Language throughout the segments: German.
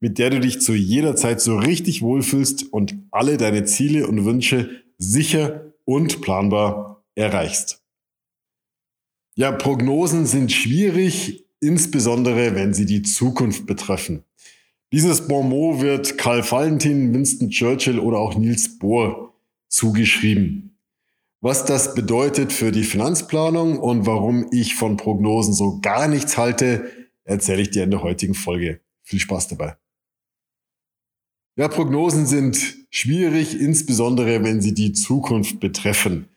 mit der du dich zu jeder Zeit so richtig wohlfühlst und alle deine Ziele und Wünsche sicher und planbar erreichst. Ja, Prognosen sind schwierig, insbesondere wenn sie die Zukunft betreffen. Dieses Bonmot wird Karl Valentin, Winston Churchill oder auch Niels Bohr zugeschrieben. Was das bedeutet für die Finanzplanung und warum ich von Prognosen so gar nichts halte, erzähle ich dir in der heutigen Folge. Viel Spaß dabei. Ja, Prognosen sind schwierig, insbesondere wenn sie die Zukunft betreffen.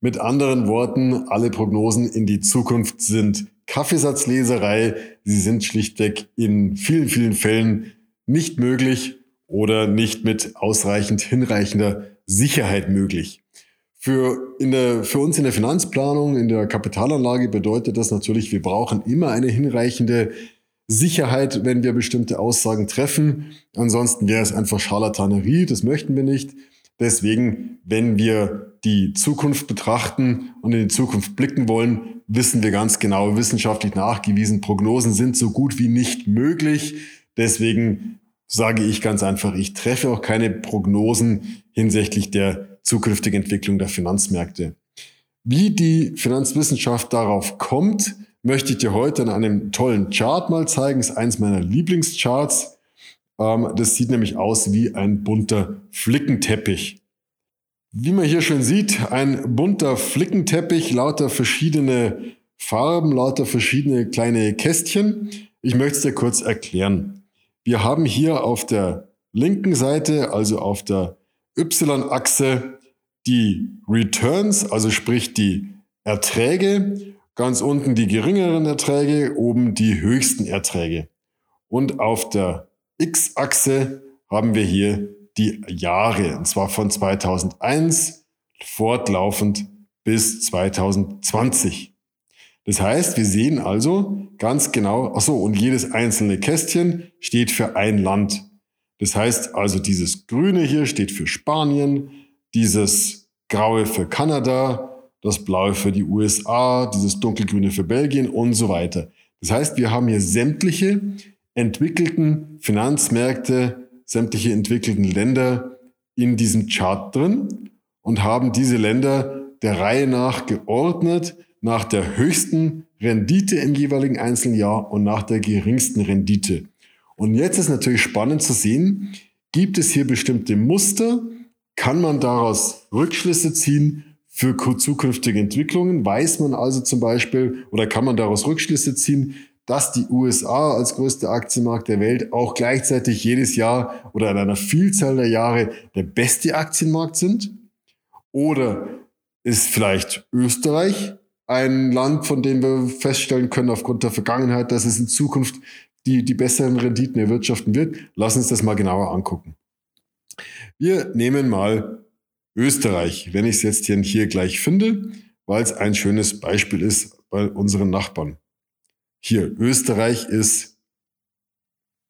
Mit anderen Worten, alle Prognosen in die Zukunft sind Kaffeesatzleserei. Sie sind schlichtweg in vielen, vielen Fällen nicht möglich oder nicht mit ausreichend hinreichender Sicherheit möglich. Für, in der, für uns in der Finanzplanung, in der Kapitalanlage bedeutet das natürlich, wir brauchen immer eine hinreichende Sicherheit, wenn wir bestimmte Aussagen treffen. Ansonsten wäre es einfach Scharlatanerie, das möchten wir nicht. Deswegen, wenn wir die Zukunft betrachten und in die Zukunft blicken wollen, wissen wir ganz genau, wissenschaftlich nachgewiesen, Prognosen sind so gut wie nicht möglich. Deswegen sage ich ganz einfach, ich treffe auch keine Prognosen hinsichtlich der zukünftigen Entwicklung der Finanzmärkte. Wie die Finanzwissenschaft darauf kommt, möchte ich dir heute an einem tollen Chart mal zeigen. Das ist eins meiner Lieblingscharts. Ähm, das sieht nämlich aus wie ein bunter Flickenteppich. Wie man hier schon sieht, ein bunter Flickenteppich, lauter verschiedene Farben, lauter verschiedene kleine Kästchen. Ich möchte es dir kurz erklären. Wir haben hier auf der linken Seite, also auf der Y-Achse, die Returns, also sprich die Erträge Ganz unten die geringeren Erträge, oben die höchsten Erträge. Und auf der X-Achse haben wir hier die Jahre, und zwar von 2001 fortlaufend bis 2020. Das heißt, wir sehen also ganz genau, ach so, und jedes einzelne Kästchen steht für ein Land. Das heißt also, dieses Grüne hier steht für Spanien, dieses Graue für Kanada, das Blaue für die USA, dieses Dunkelgrüne für Belgien und so weiter. Das heißt, wir haben hier sämtliche entwickelten Finanzmärkte, sämtliche entwickelten Länder in diesem Chart drin und haben diese Länder der Reihe nach geordnet nach der höchsten Rendite im jeweiligen einzelnen Jahr und nach der geringsten Rendite. Und jetzt ist natürlich spannend zu sehen, gibt es hier bestimmte Muster? Kann man daraus Rückschlüsse ziehen? Für zukünftige Entwicklungen. Weiß man also zum Beispiel oder kann man daraus Rückschlüsse ziehen, dass die USA als größter Aktienmarkt der Welt auch gleichzeitig jedes Jahr oder in einer Vielzahl der Jahre der beste Aktienmarkt sind? Oder ist vielleicht Österreich ein Land, von dem wir feststellen können aufgrund der Vergangenheit, dass es in Zukunft die, die besseren Renditen erwirtschaften wird? Lass uns das mal genauer angucken. Wir nehmen mal Österreich, wenn ich es jetzt hier gleich finde, weil es ein schönes Beispiel ist bei unseren Nachbarn. Hier, Österreich ist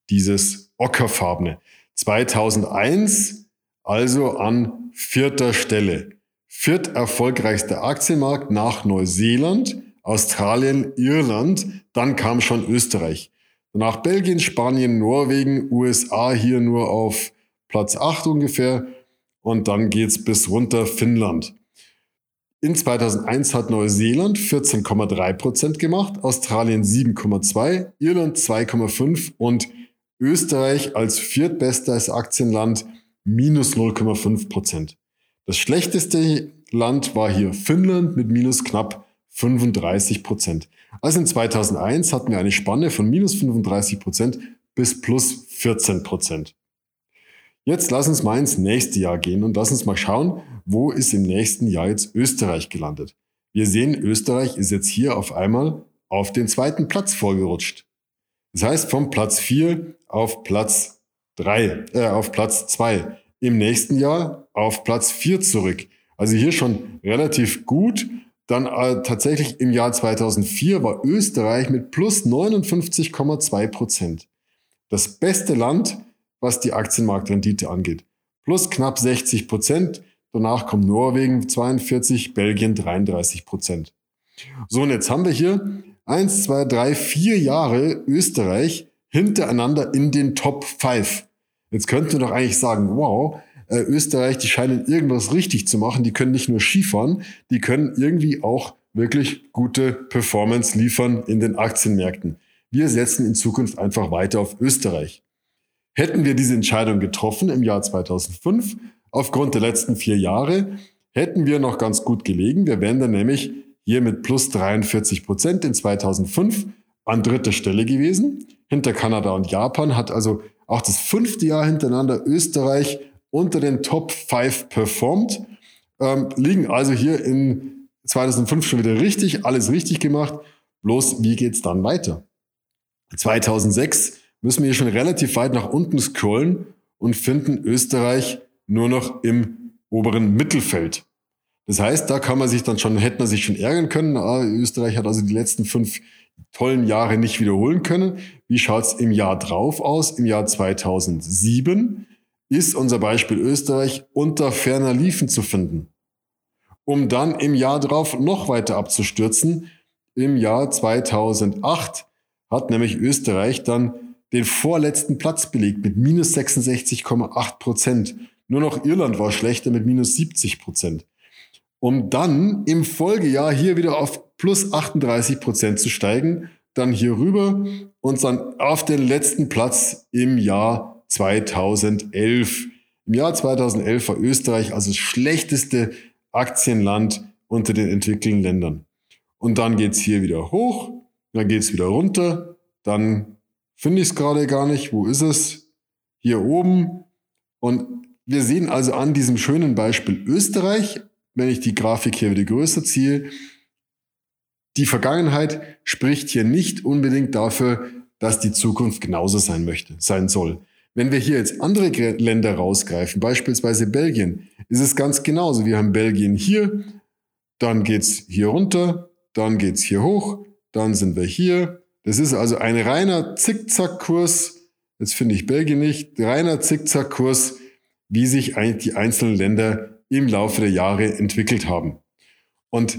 dieses ockerfarbene. 2001 also an vierter Stelle. Viert erfolgreichster Aktienmarkt nach Neuseeland, Australien, Irland, dann kam schon Österreich. Danach Belgien, Spanien, Norwegen, USA hier nur auf Platz 8 ungefähr und dann geht's bis runter Finnland. In 2001 hat Neuseeland 14,3 Prozent gemacht, Australien 7,2, Irland 2,5 und Österreich als viertbestes Aktienland minus 0,5 Prozent. Das schlechteste Land war hier Finnland mit minus knapp 35 Prozent. Also in 2001 hatten wir eine Spanne von minus 35 Prozent bis plus 14 Prozent. Jetzt lass uns mal ins nächste Jahr gehen und lass uns mal schauen, wo ist im nächsten Jahr jetzt Österreich gelandet. Wir sehen, Österreich ist jetzt hier auf einmal auf den zweiten Platz vorgerutscht. Das heißt, vom Platz 4 auf Platz 3, äh, auf Platz 2. im nächsten Jahr auf Platz 4 zurück. Also hier schon relativ gut. Dann äh, tatsächlich im Jahr 2004 war Österreich mit plus 59,2 Prozent. Das beste Land, was die Aktienmarktrendite angeht. Plus knapp 60 Prozent. Danach kommt Norwegen 42, Belgien 33 Prozent. So, und jetzt haben wir hier eins, zwei, drei, vier Jahre Österreich hintereinander in den Top 5. Jetzt könnten wir doch eigentlich sagen, wow, äh, Österreich, die scheinen irgendwas richtig zu machen. Die können nicht nur Skifahren, die können irgendwie auch wirklich gute Performance liefern in den Aktienmärkten. Wir setzen in Zukunft einfach weiter auf Österreich. Hätten wir diese Entscheidung getroffen im Jahr 2005, aufgrund der letzten vier Jahre, hätten wir noch ganz gut gelegen. Wir wären dann nämlich hier mit plus 43 Prozent in 2005 an dritter Stelle gewesen. Hinter Kanada und Japan hat also auch das fünfte Jahr hintereinander Österreich unter den Top 5 performt. Ähm, liegen also hier in 2005 schon wieder richtig, alles richtig gemacht. Bloß, wie geht's dann weiter? 2006 müssen wir hier schon relativ weit nach unten scrollen und finden Österreich nur noch im oberen Mittelfeld. Das heißt, da kann man sich dann schon, hätte man sich schon ärgern können. Ah, Österreich hat also die letzten fünf tollen Jahre nicht wiederholen können. Wie schaut's im Jahr drauf aus? Im Jahr 2007 ist unser Beispiel Österreich unter ferner Liefen zu finden, um dann im Jahr drauf noch weiter abzustürzen. Im Jahr 2008 hat nämlich Österreich dann den vorletzten Platz belegt mit minus 66,8 Prozent. Nur noch Irland war schlechter mit minus 70 Prozent. Um dann im Folgejahr hier wieder auf plus 38 Prozent zu steigen, dann hier rüber und dann auf den letzten Platz im Jahr 2011. Im Jahr 2011 war Österreich also das schlechteste Aktienland unter den entwickelten Ländern. Und dann geht's hier wieder hoch, dann geht's wieder runter, dann finde ich es gerade gar nicht. Wo ist es? Hier oben. Und wir sehen also an diesem schönen Beispiel Österreich, wenn ich die Grafik hier wieder größer ziehe, die Vergangenheit spricht hier nicht unbedingt dafür, dass die Zukunft genauso sein möchte, sein soll. Wenn wir hier jetzt andere Länder rausgreifen, beispielsweise Belgien, ist es ganz genauso. Wir haben Belgien hier, dann geht's hier runter, dann geht's hier hoch, dann sind wir hier. Das ist also ein reiner Zickzackkurs. Jetzt finde ich Belgien nicht. Reiner Zickzackkurs, wie sich die einzelnen Länder im Laufe der Jahre entwickelt haben. Und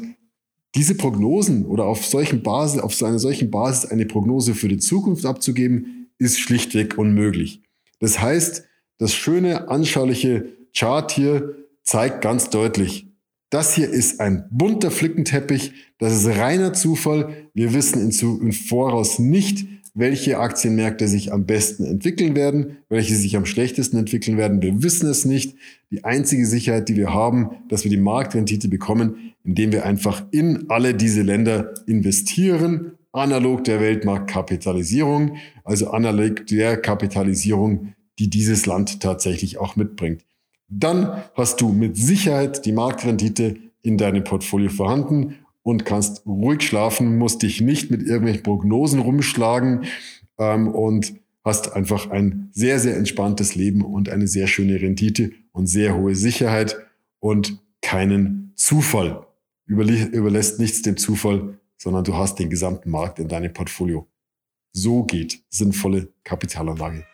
diese Prognosen oder auf solchen Basis, auf so einer solchen Basis eine Prognose für die Zukunft abzugeben, ist schlichtweg unmöglich. Das heißt, das schöne, anschauliche Chart hier zeigt ganz deutlich, das hier ist ein bunter Flickenteppich, das ist reiner Zufall. Wir wissen im Voraus nicht, welche Aktienmärkte sich am besten entwickeln werden, welche sich am schlechtesten entwickeln werden. Wir wissen es nicht. Die einzige Sicherheit, die wir haben, dass wir die Marktrendite bekommen, indem wir einfach in alle diese Länder investieren, analog der Weltmarktkapitalisierung, also analog der Kapitalisierung, die dieses Land tatsächlich auch mitbringt. Dann hast du mit Sicherheit die Marktrendite in deinem Portfolio vorhanden und kannst ruhig schlafen, musst dich nicht mit irgendwelchen Prognosen rumschlagen ähm, und hast einfach ein sehr, sehr entspanntes Leben und eine sehr schöne Rendite und sehr hohe Sicherheit und keinen Zufall. überlässt nichts dem Zufall, sondern du hast den gesamten Markt in deinem Portfolio. So geht sinnvolle Kapitalanlage.